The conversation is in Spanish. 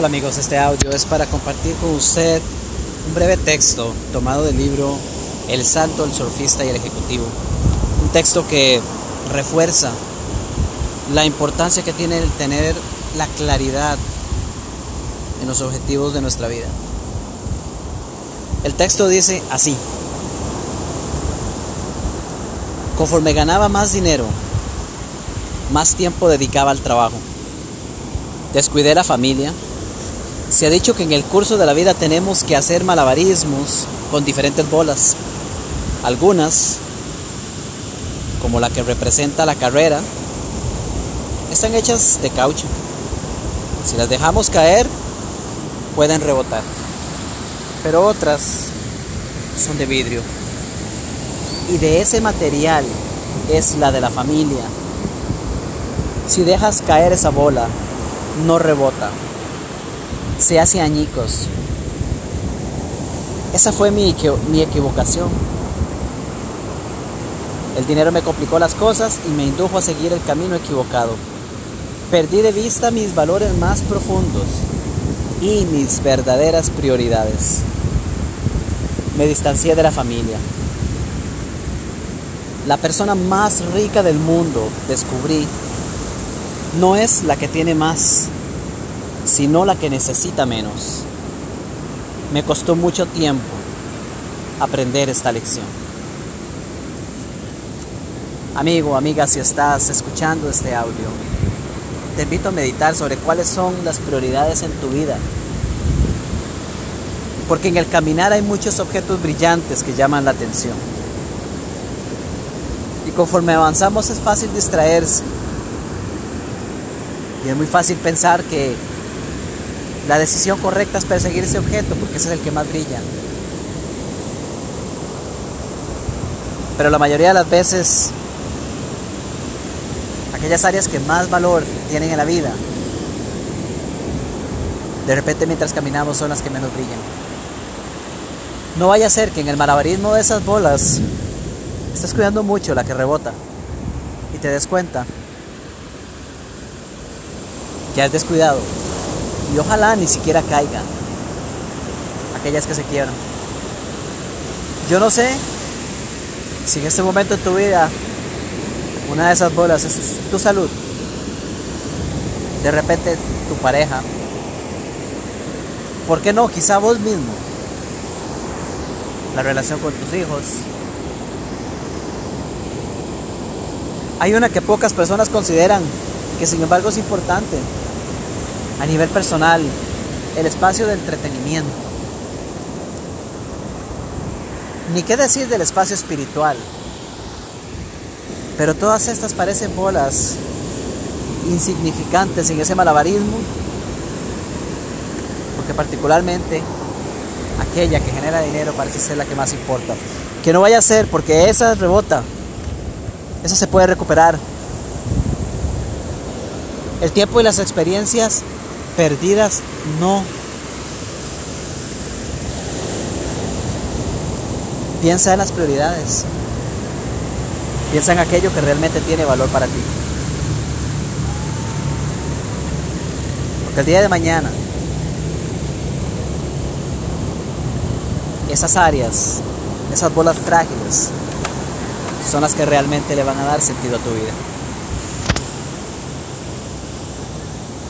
Hola amigos, este audio es para compartir con usted un breve texto tomado del libro El Salto, el Surfista y el Ejecutivo. Un texto que refuerza la importancia que tiene el tener la claridad en los objetivos de nuestra vida. El texto dice así, conforme ganaba más dinero, más tiempo dedicaba al trabajo. Descuidé la familia, se ha dicho que en el curso de la vida tenemos que hacer malabarismos con diferentes bolas. Algunas, como la que representa la carrera, están hechas de caucho. Si las dejamos caer, pueden rebotar. Pero otras son de vidrio. Y de ese material es la de la familia. Si dejas caer esa bola, no rebota se hace añicos. Esa fue mi, mi equivocación. El dinero me complicó las cosas y me indujo a seguir el camino equivocado. Perdí de vista mis valores más profundos y mis verdaderas prioridades. Me distancié de la familia. La persona más rica del mundo, descubrí, no es la que tiene más, sino la que necesita menos. Me costó mucho tiempo aprender esta lección. Amigo, amiga, si estás escuchando este audio, te invito a meditar sobre cuáles son las prioridades en tu vida. Porque en el caminar hay muchos objetos brillantes que llaman la atención. Y conforme avanzamos es fácil distraerse. Y es muy fácil pensar que la decisión correcta es perseguir ese objeto porque ese es el que más brilla. Pero la mayoría de las veces, aquellas áreas que más valor tienen en la vida, de repente mientras caminamos son las que menos brillan. No vaya a ser que en el malabarismo de esas bolas estés cuidando mucho la que rebota y te des cuenta que has descuidado y ojalá ni siquiera caigan aquellas que se quiebran. Yo no sé si en este momento en tu vida una de esas bolas es tu salud, de repente tu pareja, ¿por qué no? Quizá vos mismo, la relación con tus hijos. Hay una que pocas personas consideran que sin embargo es importante a nivel personal, el espacio de entretenimiento. Ni qué decir del espacio espiritual. Pero todas estas parecen bolas insignificantes en ese malabarismo, porque particularmente aquella que genera dinero parece ser la que más importa. Que no vaya a ser, porque esa rebota, esa se puede recuperar. El tiempo y las experiencias perdidas no. Piensa en las prioridades. Piensa en aquello que realmente tiene valor para ti. Porque el día de mañana, esas áreas, esas bolas frágiles, son las que realmente le van a dar sentido a tu vida.